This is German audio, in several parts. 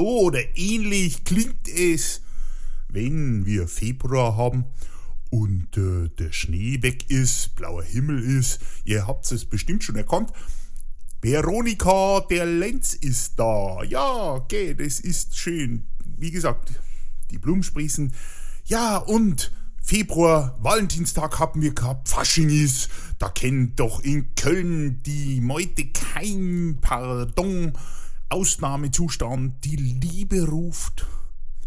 So oder ähnlich klingt es, wenn wir Februar haben und äh, der Schnee weg ist, blauer Himmel ist. Ihr habt es bestimmt schon erkannt. Veronika, der Lenz ist da. Ja, okay, das ist schön. Wie gesagt, die Blumen sprießen. Ja, und Februar, Valentinstag haben wir gehabt, Fasching ist, da kennt doch in Köln die Meute kein Pardon. Ausnahmezustand, die Liebe ruft.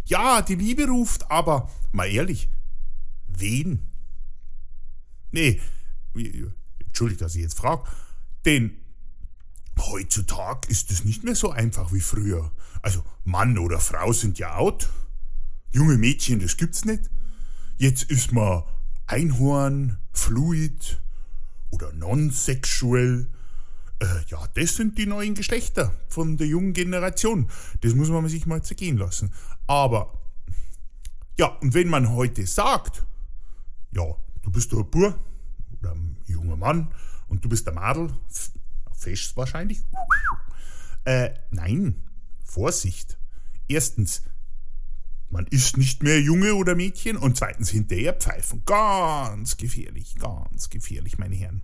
Ja, die Liebe ruft, aber mal ehrlich, wen? Nee, entschuldigt, dass ich jetzt frage, denn heutzutage ist es nicht mehr so einfach wie früher. Also Mann oder Frau sind ja out. Junge Mädchen, das gibt's nicht. Jetzt ist man Einhorn, Fluid oder non-sexuell. Äh, ja, das sind die neuen Geschlechter von der jungen Generation. Das muss man sich mal zergehen lassen. Aber, ja, und wenn man heute sagt, ja, du bist ein Bur oder ein junger Mann und du bist der Madel, fest wahrscheinlich. Äh, nein, Vorsicht. Erstens, man ist nicht mehr Junge oder Mädchen und zweitens hinterher pfeifen. Ganz gefährlich, ganz gefährlich, meine Herren.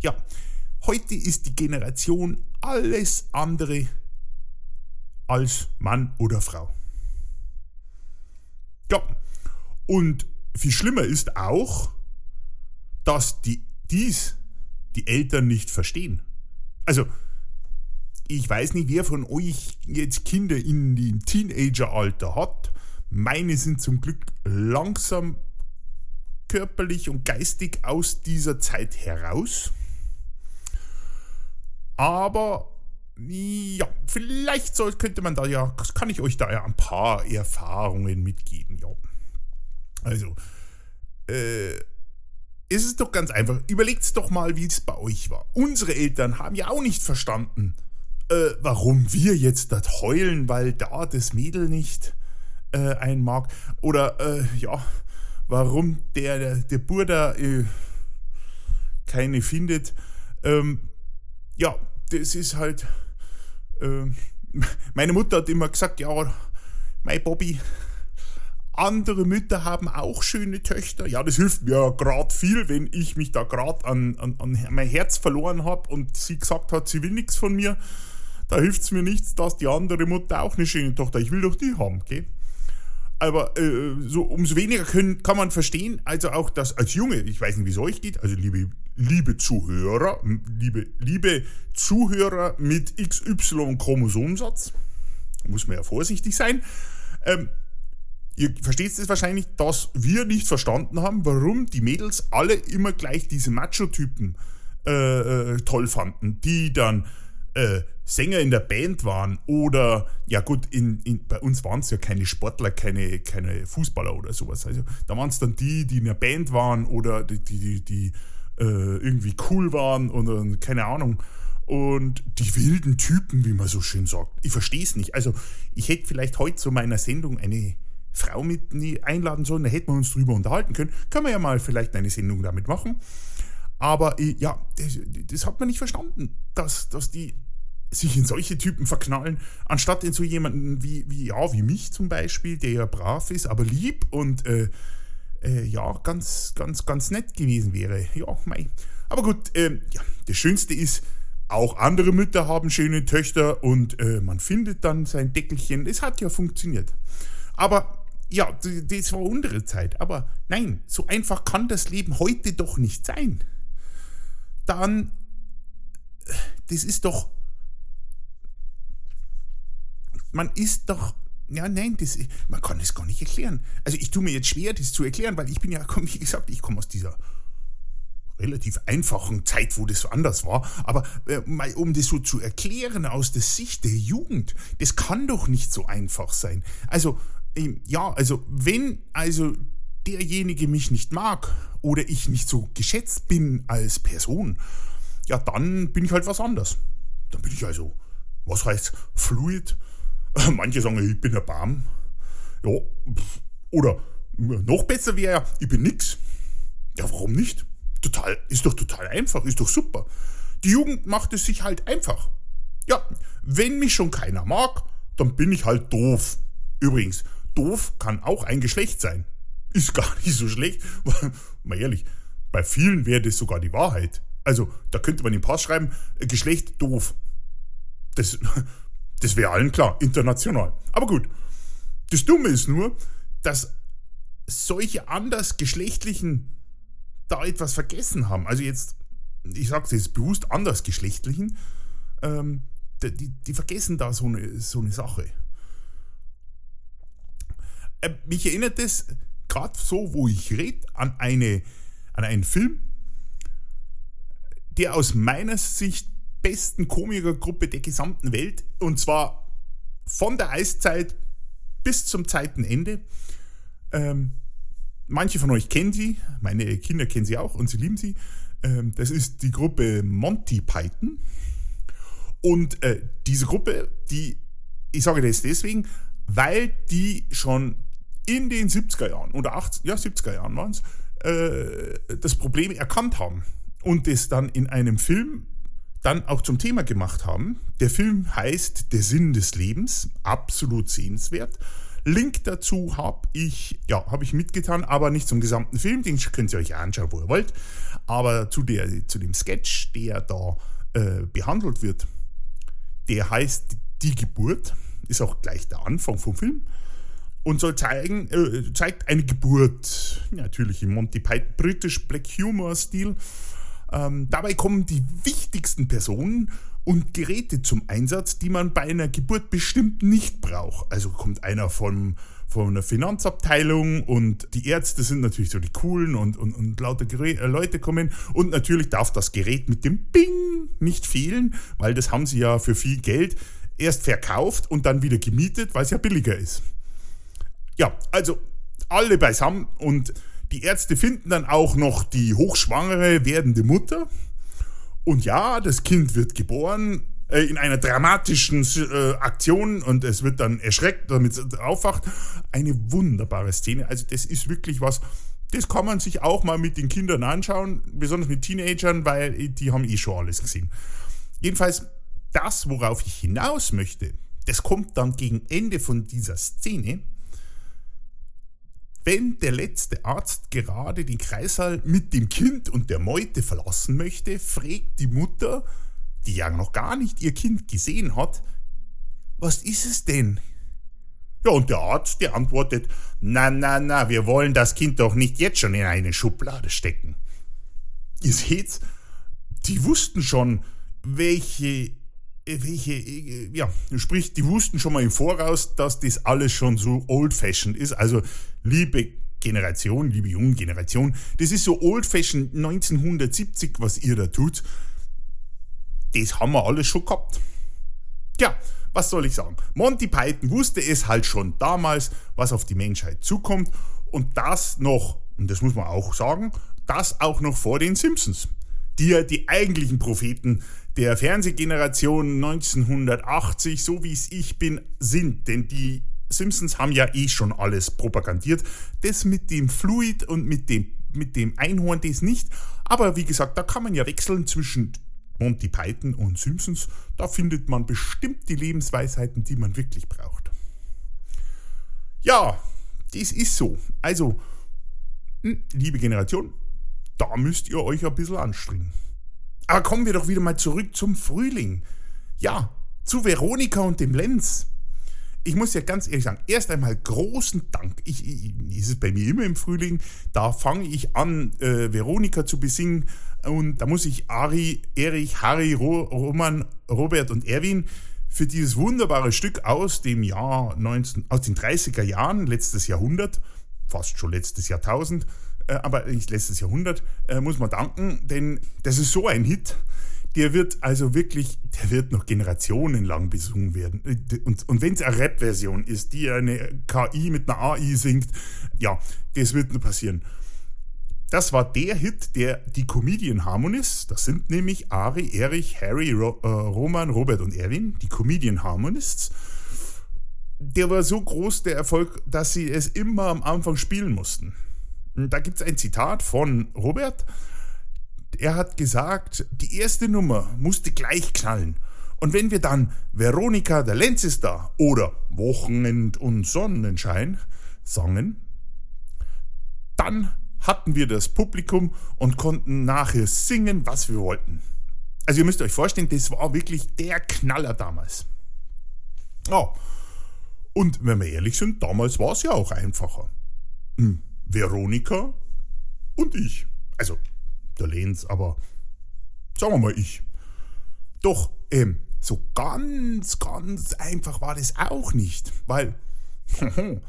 Ja, heute ist die Generation alles andere als Mann oder Frau. Ja, und viel schlimmer ist auch, dass die, dies die Eltern nicht verstehen. Also, ich weiß nicht, wer von euch jetzt Kinder in dem Teenageralter hat. Meine sind zum Glück langsam körperlich und geistig aus dieser Zeit heraus. Aber ja, vielleicht soll, könnte man da ja, kann ich euch da ja ein paar Erfahrungen mitgeben, ja. Also, äh, ist es doch ganz einfach. Überlegt doch mal, wie es bei euch war. Unsere Eltern haben ja auch nicht verstanden, äh, warum wir jetzt das heulen, weil da das Mädel nicht äh, einen mag. Oder, äh, ja, warum der, der, der Burda äh, keine findet. Ähm, ja, das ist halt. Äh, meine Mutter hat immer gesagt, ja, mein Bobby, andere Mütter haben auch schöne Töchter. Ja, das hilft mir gerade viel, wenn ich mich da gerade an, an, an, mein Herz verloren habe und sie gesagt hat, sie will nichts von mir. Da hilft es mir nichts, dass die andere Mutter auch eine schöne Tochter. Ich will doch die haben, gell? Aber äh, so umso weniger können, kann man verstehen, also auch das als Junge, ich weiß nicht, wie es euch geht, also liebe, liebe Zuhörer, liebe, liebe Zuhörer mit XY-Chromosomsatz, muss man ja vorsichtig sein, ähm, ihr versteht es wahrscheinlich, dass wir nicht verstanden haben, warum die Mädels alle immer gleich diese Macho-Typen äh, äh, toll fanden, die dann äh, Sänger in der Band waren oder, ja gut, in, in, bei uns waren es ja keine Sportler, keine, keine Fußballer oder sowas. Also da waren es dann die, die in der Band waren oder die, die, die äh, irgendwie cool waren oder keine Ahnung. Und die wilden Typen, wie man so schön sagt. Ich verstehe es nicht. Also ich hätte vielleicht heute zu meiner Sendung eine Frau mit einladen sollen, da hätten wir uns drüber unterhalten können. Können wir ja mal vielleicht eine Sendung damit machen. Aber äh, ja, das, das, hat man nicht verstanden, dass, dass die sich in solche Typen verknallen, anstatt in so jemanden wie, wie, ja, wie mich zum Beispiel, der ja brav ist, aber lieb und äh, äh, ja, ganz, ganz, ganz nett gewesen wäre. Ja, mei. Aber gut, äh, ja, das Schönste ist, auch andere Mütter haben schöne Töchter und äh, man findet dann sein Deckelchen. Es hat ja funktioniert. Aber ja, das war unsere Zeit. Aber nein, so einfach kann das Leben heute doch nicht sein. Dann, das ist doch man ist doch ja, nein, das, man kann das gar nicht erklären. Also ich tue mir jetzt schwer, das zu erklären, weil ich bin ja, wie gesagt, ich komme aus dieser relativ einfachen Zeit, wo das anders war. Aber äh, um das so zu erklären aus der Sicht der Jugend, das kann doch nicht so einfach sein. Also ähm, ja, also wenn also derjenige mich nicht mag oder ich nicht so geschätzt bin als Person, ja, dann bin ich halt was anderes. Dann bin ich also, was heißt, fluid Manche sagen, ich bin ein Baum. Ja, oder noch besser wäre ja, ich bin nix. Ja, warum nicht? Total, ist doch total einfach, ist doch super. Die Jugend macht es sich halt einfach. Ja, wenn mich schon keiner mag, dann bin ich halt doof. Übrigens, doof kann auch ein Geschlecht sein. Ist gar nicht so schlecht. Mal ehrlich, bei vielen wäre das sogar die Wahrheit. Also, da könnte man im Pass schreiben, Geschlecht doof. Das, das wäre allen klar, international. Aber gut. Das Dumme ist nur, dass solche andersgeschlechtlichen da etwas vergessen haben. Also jetzt, ich sage es jetzt bewusst andersgeschlechtlichen, ähm, die, die, vergessen da so eine, so eine Sache. Äh, mich erinnert das gerade so, wo ich rede, an, eine, an einen Film, der aus meiner Sicht besten Komikergruppe der gesamten Welt, und zwar von der Eiszeit bis zum Zeitenende. Ähm, manche von euch kennen sie, meine Kinder kennen sie auch und sie lieben sie. Ähm, das ist die Gruppe Monty Python. Und äh, diese Gruppe, die, ich sage das deswegen, weil die schon in den 70er Jahren oder 80, ja 70er Jahren waren es, äh, das Problem erkannt haben und es dann in einem Film dann auch zum Thema gemacht haben. Der Film heißt Der Sinn des Lebens, absolut sehenswert. Link dazu habe ich, ja, habe ich mitgetan, aber nicht zum gesamten Film, den könnt ihr euch anschauen, wo ihr wollt. Aber zu, der, zu dem Sketch, der da äh, behandelt wird, der heißt Die Geburt, ist auch gleich der Anfang vom Film und soll zeigen, äh, zeigt eine Geburt, natürlich im Monty Python British Black Humor Stil. Ähm, dabei kommen die wichtigsten Personen und Geräte zum Einsatz, die man bei einer Geburt bestimmt nicht braucht. Also kommt einer von, von einer Finanzabteilung und die Ärzte sind natürlich so die coolen und, und, und lauter Gerä äh, Leute kommen. Und natürlich darf das Gerät mit dem Bing nicht fehlen, weil das haben sie ja für viel Geld erst verkauft und dann wieder gemietet, weil es ja billiger ist. Ja, also alle beisammen und die Ärzte finden dann auch noch die hochschwangere werdende Mutter. Und ja, das Kind wird geboren äh, in einer dramatischen äh, Aktion und es wird dann erschreckt, damit es aufwacht. Eine wunderbare Szene. Also das ist wirklich was, das kann man sich auch mal mit den Kindern anschauen, besonders mit Teenagern, weil die haben eh schon alles gesehen. Jedenfalls, das, worauf ich hinaus möchte, das kommt dann gegen Ende von dieser Szene wenn der letzte Arzt gerade den Kreissaal mit dem Kind und der Meute verlassen möchte, fragt die Mutter, die ja noch gar nicht ihr Kind gesehen hat, was ist es denn? Ja, und der Arzt, der antwortet, na, na, na, wir wollen das Kind doch nicht jetzt schon in eine Schublade stecken. Ihr seht, die wussten schon, welche welche, ja, sprich, die wussten schon mal im Voraus, dass das alles schon so old-fashioned ist. Also, liebe Generation, liebe junge Generation, das ist so old-fashioned 1970, was ihr da tut. Das haben wir alles schon gehabt. Tja, was soll ich sagen? Monty Python wusste es halt schon damals, was auf die Menschheit zukommt. Und das noch, und das muss man auch sagen, das auch noch vor den Simpsons, die ja die eigentlichen Propheten der Fernsehgeneration 1980, so wie es ich bin, sind. Denn die Simpsons haben ja eh schon alles propagandiert. Das mit dem Fluid und mit dem, mit dem Einhorn, das nicht. Aber wie gesagt, da kann man ja wechseln zwischen Monty Python und Simpsons. Da findet man bestimmt die Lebensweisheiten, die man wirklich braucht. Ja, das ist so. Also, hm, liebe Generation, da müsst ihr euch ein bisschen anstrengen. Aber kommen wir doch wieder mal zurück zum Frühling. Ja, zu Veronika und dem Lenz. Ich muss ja ganz ehrlich sagen, erst einmal großen Dank. Ich, ich, ist es bei mir immer im Frühling. Da fange ich an, äh, Veronika zu besingen. Und da muss ich Ari, Erich, Harry, Ro, Roman, Robert und Erwin für dieses wunderbare Stück aus dem Jahr 19, aus den 30er Jahren, letztes Jahrhundert, fast schon letztes Jahrtausend, aber nicht letztes Jahrhundert, äh, muss man danken, denn das ist so ein Hit. Der wird also wirklich, der wird noch generationenlang besungen werden. Und, und wenn es eine Rap-Version ist, die eine KI mit einer AI singt, ja, das wird nur passieren. Das war der Hit, der die Comedian Harmonists, das sind nämlich Ari, Erich, Harry, Ro, äh, Roman, Robert und Erwin, die Comedian Harmonists. Der war so groß, der Erfolg, dass sie es immer am Anfang spielen mussten. Da gibt es ein Zitat von Robert. Er hat gesagt, die erste Nummer musste gleich knallen. Und wenn wir dann Veronika, der Lenz ist da oder Wochenend und Sonnenschein sangen, dann hatten wir das Publikum und konnten nachher singen, was wir wollten. Also ihr müsst euch vorstellen, das war wirklich der Knaller damals. Ja. Und wenn wir ehrlich sind, damals war es ja auch einfacher. Hm. Veronika und ich. Also der Lenz, aber sagen wir mal ich. Doch, ähm, so ganz, ganz einfach war das auch nicht, weil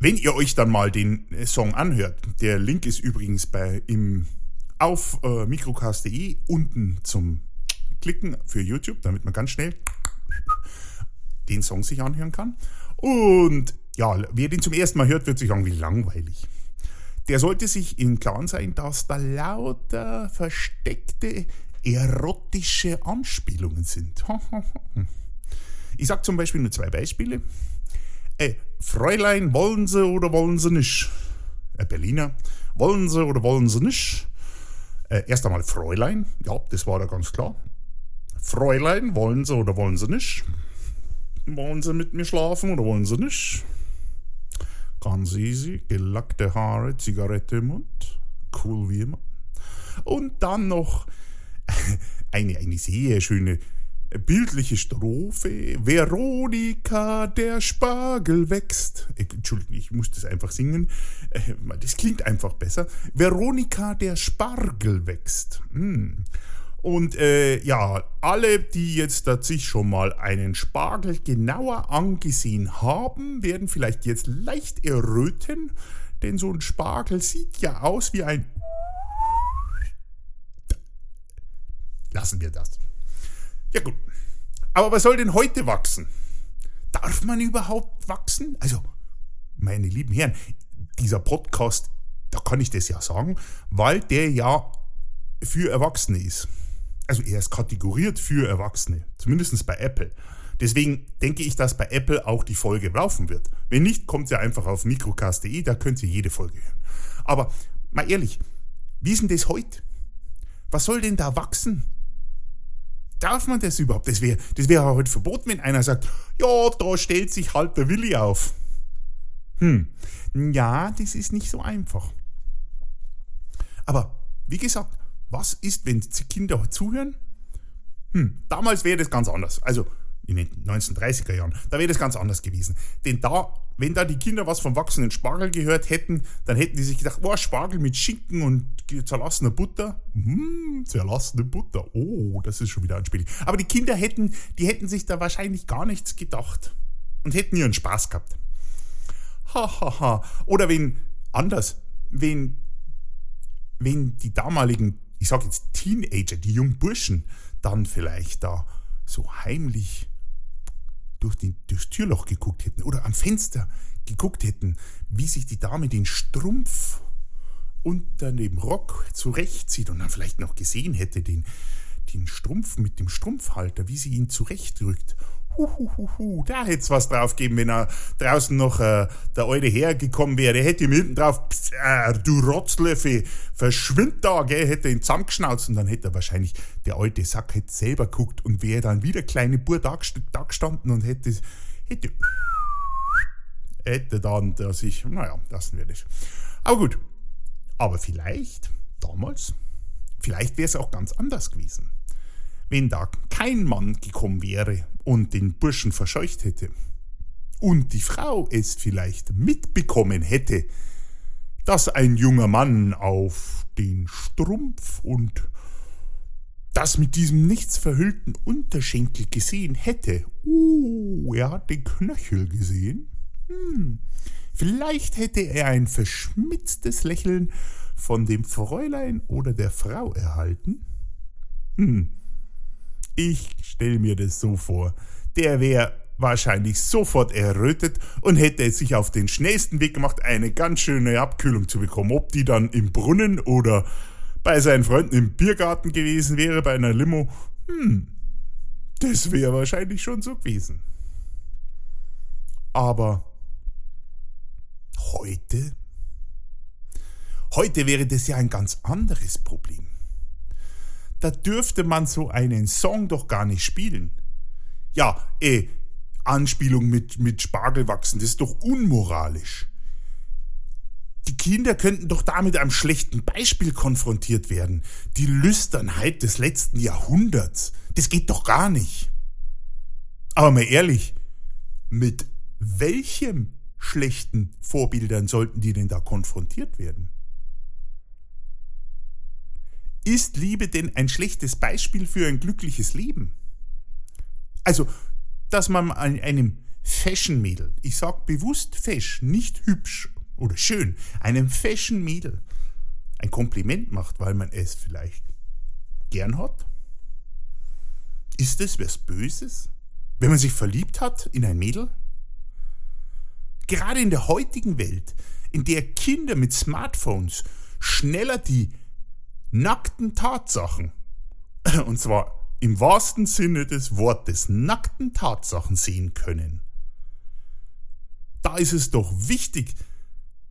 wenn ihr euch dann mal den äh, Song anhört, der Link ist übrigens bei im auf äh, mikrocast.de unten zum Klicken für YouTube, damit man ganz schnell den Song sich anhören kann. Und ja, wer den zum ersten Mal hört, wird sich irgendwie langweilig. Der sollte sich im Klaren sein, dass da lauter versteckte erotische Anspielungen sind. Ich sag zum Beispiel nur zwei Beispiele. Äh, Fräulein, wollen Sie oder wollen Sie nicht? Äh, Berliner, wollen Sie oder wollen Sie nicht? Äh, erst einmal Fräulein, ja, das war da ganz klar. Fräulein, wollen Sie oder wollen Sie nicht? Wollen Sie mit mir schlafen oder wollen Sie nicht? Easy, gelackte Haare, Zigarette im Mund, cool wie immer. Und dann noch eine, eine sehr schöne bildliche Strophe. Veronika, der Spargel wächst. Entschuldigung, ich muss das einfach singen. Äh, das klingt einfach besser. Veronika, der Spargel wächst. Hm. Und äh, ja, alle, die jetzt sich schon mal einen Spargel genauer angesehen haben, werden vielleicht jetzt leicht erröten, denn so ein Spargel sieht ja aus wie ein... Lassen wir das. Ja gut. Aber was soll denn heute wachsen? Darf man überhaupt wachsen? Also, meine lieben Herren, dieser Podcast, da kann ich das ja sagen, weil der ja für Erwachsene ist. Also er ist kategoriert für Erwachsene, zumindest bei Apple. Deswegen denke ich, dass bei Apple auch die Folge laufen wird. Wenn nicht, kommt ihr einfach auf mikrocast.de, da könnt ihr jede Folge hören. Aber mal ehrlich, wie ist denn das heute? Was soll denn da wachsen? Darf man das überhaupt? Das wäre das wär heute verboten, wenn einer sagt, ja, da stellt sich halt der Willi auf. Hm, ja, das ist nicht so einfach. Aber wie gesagt, was ist, wenn die Kinder zuhören? Hm, damals wäre das ganz anders. Also in den 1930er Jahren, da wäre das ganz anders gewesen. Denn da, wenn da die Kinder was vom wachsenden Spargel gehört hätten, dann hätten die sich gedacht, oh, Spargel mit Schinken und zerlassener Butter. Hm, zerlassene Butter. Oh, das ist schon wieder ein Spiel. Aber die Kinder hätten, die hätten sich da wahrscheinlich gar nichts gedacht und hätten ihren Spaß gehabt. Hahaha. Ha, ha. Oder wenn, anders, wenn, wenn die damaligen, ich sag jetzt Teenager, die jungen Burschen, dann vielleicht da so heimlich durch die, durchs Türloch geguckt hätten oder am Fenster geguckt hätten, wie sich die Dame den Strumpf unter dem Rock zurechtzieht und dann vielleicht noch gesehen hätte den, den Strumpf mit dem Strumpfhalter, wie sie ihn zurechtrückt Huhuhuhu, da hätte es was drauf gegeben, wenn er draußen noch äh, der alte hergekommen wäre. Hätte ihm hinten drauf, pss, äh, du Rotzlöffel, verschwind da, gell, hätte ihn zusammengeschnauzt und dann hätte er wahrscheinlich, der alte Sack hätte selber guckt und wäre dann wieder kleine Bur da, gestanden und hätte, hätte, hätte dann der sich, naja, lassen wir das. Aber gut, aber vielleicht, damals, vielleicht wäre es auch ganz anders gewesen wenn da kein Mann gekommen wäre und den Burschen verscheucht hätte und die Frau es vielleicht mitbekommen hätte, dass ein junger Mann auf den Strumpf und das mit diesem nichts verhüllten Unterschenkel gesehen hätte. Uh, er hat den Knöchel gesehen. Hm. Vielleicht hätte er ein verschmitztes Lächeln von dem Fräulein oder der Frau erhalten. Hm. Ich stelle mir das so vor. Der wäre wahrscheinlich sofort errötet und hätte sich auf den schnellsten Weg gemacht, eine ganz schöne Abkühlung zu bekommen. Ob die dann im Brunnen oder bei seinen Freunden im Biergarten gewesen wäre, bei einer Limo, hm, das wäre wahrscheinlich schon so gewesen. Aber heute? Heute wäre das ja ein ganz anderes Problem. Da dürfte man so einen Song doch gar nicht spielen. Ja, eh, Anspielung mit, mit Spargel wachsen, das ist doch unmoralisch. Die Kinder könnten doch da mit einem schlechten Beispiel konfrontiert werden. Die Lüsternheit des letzten Jahrhunderts. Das geht doch gar nicht. Aber mal ehrlich, mit welchem schlechten Vorbildern sollten die denn da konfrontiert werden? Ist Liebe denn ein schlechtes Beispiel für ein glückliches Leben? Also, dass man einem Fashion-Mädel, ich sag bewusst fesch, nicht hübsch oder schön, einem Fashion-Mädel ein Kompliment macht, weil man es vielleicht gern hat? Ist es was Böses? Wenn man sich verliebt hat in ein Mädel? Gerade in der heutigen Welt, in der Kinder mit Smartphones schneller die nackten Tatsachen, und zwar im wahrsten Sinne des Wortes, nackten Tatsachen sehen können, da ist es doch wichtig,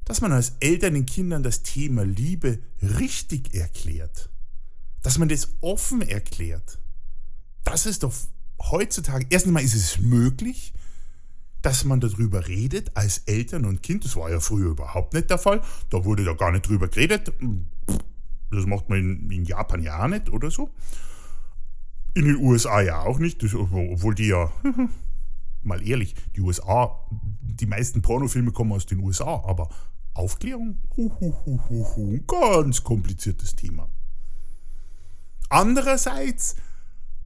dass man als Eltern den Kindern das Thema Liebe richtig erklärt. Dass man das offen erklärt. Das ist doch heutzutage, erstens mal ist es möglich, dass man darüber redet als Eltern und Kind. Das war ja früher überhaupt nicht der Fall. Da wurde da gar nicht drüber geredet. Das macht man in, in Japan ja auch nicht oder so. In den USA ja auch nicht, das, obwohl die ja, mal ehrlich, die USA, die meisten Pornofilme kommen aus den USA, aber Aufklärung, huhuhuhu, ganz kompliziertes Thema. Andererseits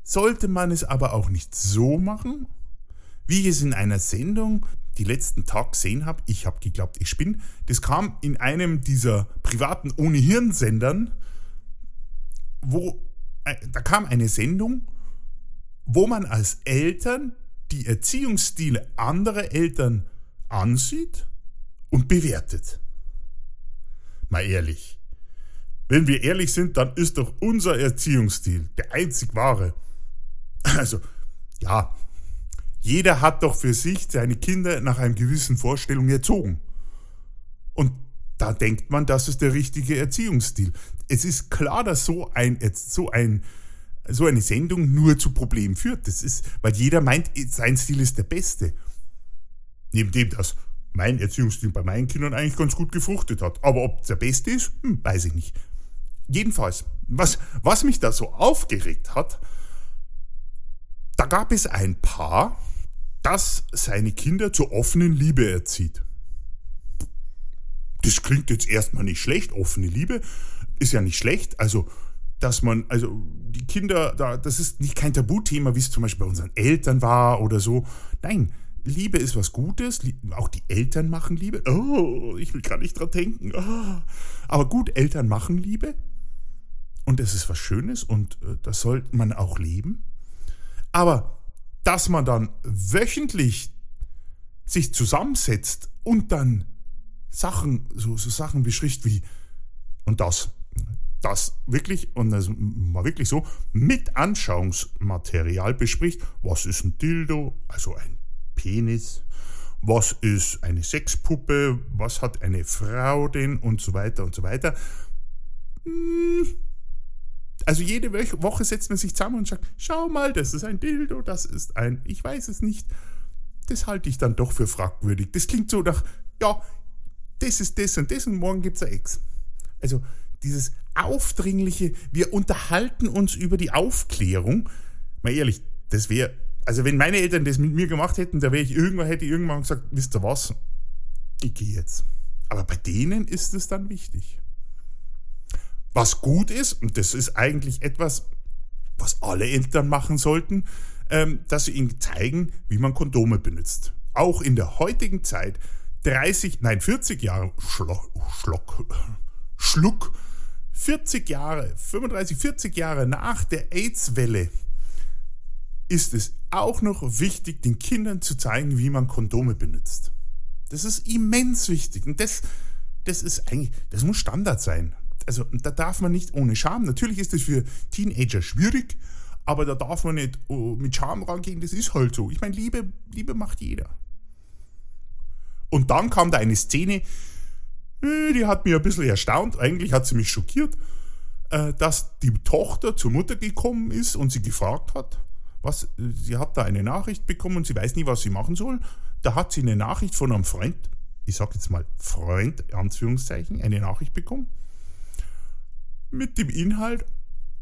sollte man es aber auch nicht so machen, wie es in einer Sendung die letzten Tag gesehen habe. Ich habe geglaubt, ich spinne. Das kam in einem dieser privaten ohne Hirn-Sendern, wo äh, da kam eine Sendung, wo man als Eltern die Erziehungsstile anderer Eltern ansieht und bewertet. Mal ehrlich. Wenn wir ehrlich sind, dann ist doch unser Erziehungsstil der einzig wahre. Also, ja, jeder hat doch für sich seine Kinder nach einem gewissen Vorstellung erzogen. Und da denkt man, das ist der richtige Erziehungsstil. Es ist klar, dass so ein, so ein, so eine Sendung nur zu Problemen führt. Das ist, weil jeder meint, sein Stil ist der beste. Neben dem, dass mein Erziehungsstil bei meinen Kindern eigentlich ganz gut gefruchtet hat. Aber ob es der beste ist, hm, weiß ich nicht. Jedenfalls, was, was mich da so aufgeregt hat, da gab es ein Paar, das seine Kinder zur offenen Liebe erzieht. Das klingt jetzt erstmal nicht schlecht, offene Liebe ist ja nicht schlecht. Also, dass man, also die Kinder, da, das ist nicht kein Tabuthema, wie es zum Beispiel bei unseren Eltern war oder so. Nein, Liebe ist was Gutes, auch die Eltern machen Liebe. Oh, ich will gar nicht dran denken. Oh. Aber gut, Eltern machen Liebe und es ist was Schönes und äh, das sollte man auch leben. Aber dass man dann wöchentlich sich zusammensetzt und dann Sachen, so, so Sachen beschrift wie und das, das wirklich, und das war wirklich so, mit Anschauungsmaterial bespricht, was ist ein Dildo, also ein Penis, was ist eine Sexpuppe, was hat eine Frau denn und so weiter und so weiter. Hm. Also jede Woche setzt man sich zusammen und sagt, schau mal, das ist ein Dildo, das ist ein, ich weiß es nicht. Das halte ich dann doch für fragwürdig. Das klingt so nach, ja, das ist das und das und morgen gibt es ein Ex. Also dieses aufdringliche, wir unterhalten uns über die Aufklärung. Mal ehrlich, das wäre also wenn meine Eltern das mit mir gemacht hätten, da wäre ich irgendwann, hätte ich irgendwann gesagt, wisst ihr was, ich gehe jetzt. Aber bei denen ist es dann wichtig. Was gut ist, und das ist eigentlich etwas, was alle Eltern machen sollten, ähm, dass sie ihnen zeigen, wie man Kondome benutzt. Auch in der heutigen Zeit, 30, nein, 40 Jahre, Schlock, Schluck, 40 Jahre, 35, 40 Jahre nach der AIDS-Welle ist es auch noch wichtig, den Kindern zu zeigen, wie man Kondome benutzt. Das ist immens wichtig. Und das, das ist eigentlich, das muss Standard sein. Also, da darf man nicht ohne Scham. Natürlich ist das für Teenager schwierig, aber da darf man nicht oh, mit Scham rangehen. Das ist halt so. Ich meine, Liebe, Liebe macht jeder. Und dann kam da eine Szene, äh, die hat mich ein bisschen erstaunt. Eigentlich hat sie mich schockiert. äh, dass die Tochter zur Mutter gekommen ist und sie gefragt hat, was, sie hat da eine Nachricht bekommen und sie weiß nie, was sie machen soll. Da hat sie eine Nachricht von einem Freund, ich sag jetzt mal Freund, Anführungszeichen, eine Nachricht bekommen mit dem Inhalt,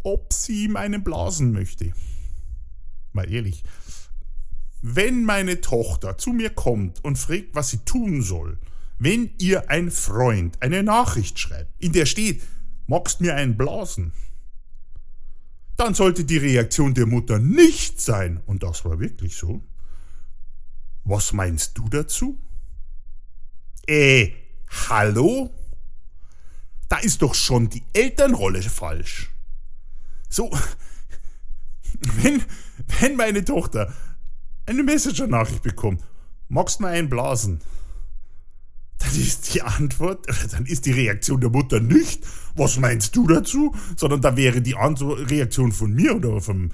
ob sie ihm einen blasen möchte. Mal ehrlich, wenn meine Tochter zu mir kommt und fragt, was sie tun soll, wenn ihr ein Freund eine Nachricht schreibt, in der steht, magst mir einen blasen, dann sollte die Reaktion der Mutter nicht sein, und das war wirklich so. Was meinst du dazu? Äh, hallo? Da ist doch schon die Elternrolle falsch. So, wenn, wenn meine Tochter eine Messenger-Nachricht bekommt, magst du mal einblasen? Dann ist die Antwort, dann ist die Reaktion der Mutter nicht, was meinst du dazu, sondern da wäre die Antwort, Reaktion von mir oder von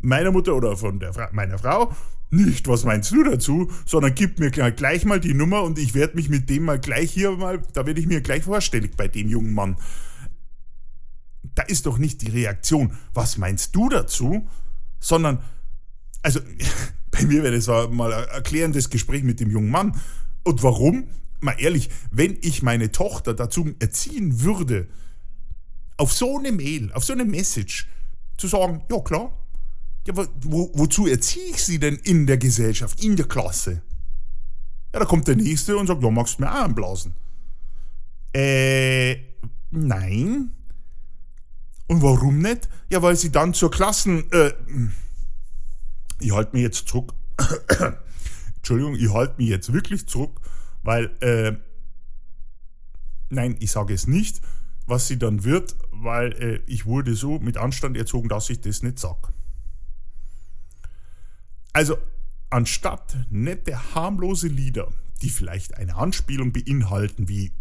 meiner Mutter oder von der, meiner Frau, nicht, was meinst du dazu, sondern gib mir gleich mal die Nummer und ich werde mich mit dem mal gleich hier mal, da werde ich mir gleich vorstellig bei dem jungen Mann. Da ist doch nicht die Reaktion, was meinst du dazu, sondern, also, bei mir wäre das mal ein erklärendes Gespräch mit dem jungen Mann. Und warum? Mal ehrlich, wenn ich meine Tochter dazu erziehen würde, auf so eine Mail, auf so eine Message zu sagen, ja klar, ja, wo, wozu erziehe ich sie denn in der Gesellschaft, in der Klasse? Ja, da kommt der Nächste und sagt, ja, magst du mir auch einblasen? Äh, nein. Und warum nicht? Ja, weil sie dann zur Klassen... Äh, ich halte mich jetzt zurück. Entschuldigung, ich halte mich jetzt wirklich zurück, weil... Äh, nein, ich sage es nicht, was sie dann wird, weil äh, ich wurde so mit Anstand erzogen, dass ich das nicht sage. Also anstatt nette, harmlose Lieder, die vielleicht eine Anspielung beinhalten wie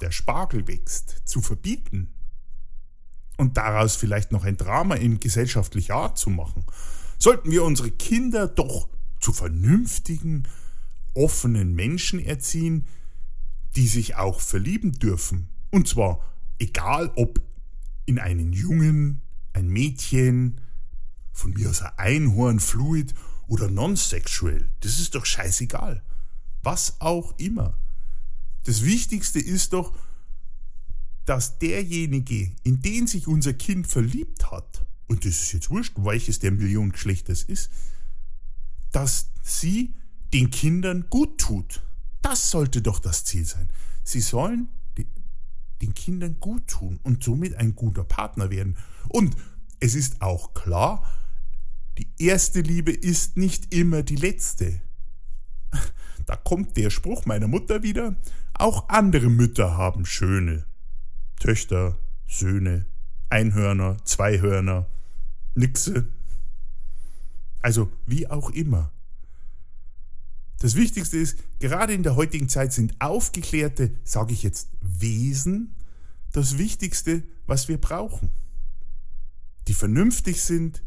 der Spargel wächst, zu verbieten und daraus vielleicht noch ein Drama in gesellschaftlicher Art zu machen, sollten wir unsere Kinder doch zu vernünftigen, offenen Menschen erziehen, die sich auch verlieben dürfen. Und zwar egal ob in einen Jungen, ein Mädchen, von mir aus ein Einhorn, Fluid oder non-sexuell. Das ist doch scheißegal. Was auch immer. Das Wichtigste ist doch, dass derjenige, in den sich unser Kind verliebt hat, und das ist jetzt wurscht, welches der Million Geschlechters ist, dass sie den Kindern gut tut. Das sollte doch das Ziel sein. Sie sollen den Kindern gut tun und somit ein guter Partner werden. Und es ist auch klar, die erste Liebe ist nicht immer die letzte. Da kommt der Spruch meiner Mutter wieder. Auch andere Mütter haben schöne Töchter, Söhne, Einhörner, Zweihörner, Nixe. Also wie auch immer. Das Wichtigste ist, gerade in der heutigen Zeit sind aufgeklärte, sage ich jetzt, Wesen das Wichtigste, was wir brauchen. Die vernünftig sind,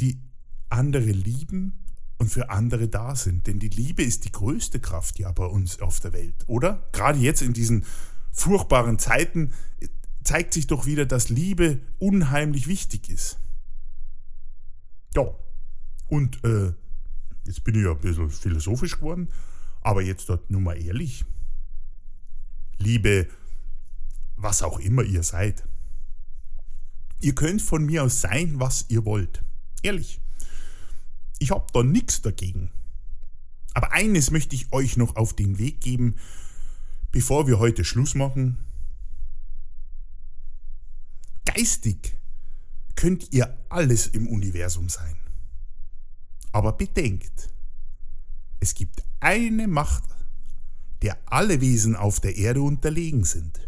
die andere lieben und für andere da sind. Denn die Liebe ist die größte Kraft ja bei uns auf der Welt, oder? Gerade jetzt in diesen furchtbaren Zeiten zeigt sich doch wieder, dass Liebe unheimlich wichtig ist. Ja, und äh, jetzt bin ich ja ein bisschen philosophisch geworden, aber jetzt dort nur mal ehrlich. Liebe, was auch immer ihr seid. Ihr könnt von mir aus sein, was ihr wollt. Ehrlich. Ich habe da nichts dagegen. Aber eines möchte ich euch noch auf den Weg geben, bevor wir heute Schluss machen. Geistig könnt ihr alles im Universum sein. Aber bedenkt, es gibt eine Macht, der alle Wesen auf der Erde unterlegen sind.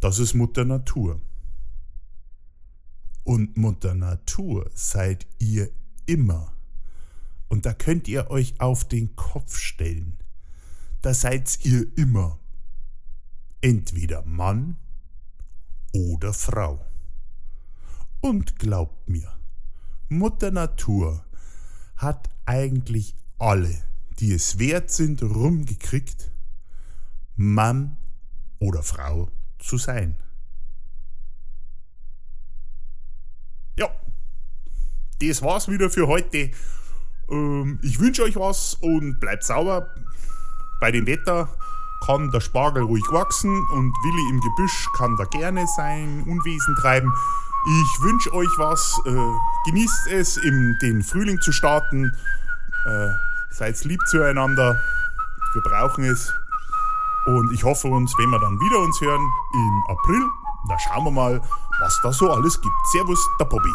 Das ist Mutter Natur. Und Mutter Natur seid ihr immer. Und da könnt ihr euch auf den Kopf stellen. Da seid ihr immer. Entweder Mann oder Frau. Und glaubt mir, Mutter Natur hat eigentlich alle, die es wert sind, rumgekriegt, Mann oder Frau zu sein. Das war's wieder für heute. Ähm, ich wünsche euch was und bleibt sauber. Bei dem Wetter kann der Spargel ruhig wachsen und Willi im Gebüsch kann da gerne sein Unwesen treiben. Ich wünsche euch was. Äh, genießt es, in den Frühling zu starten. Äh, seid lieb zueinander. Wir brauchen es. Und ich hoffe uns, wenn wir dann wieder uns hören im April, da schauen wir mal, was da so alles gibt. Servus, der Bobby.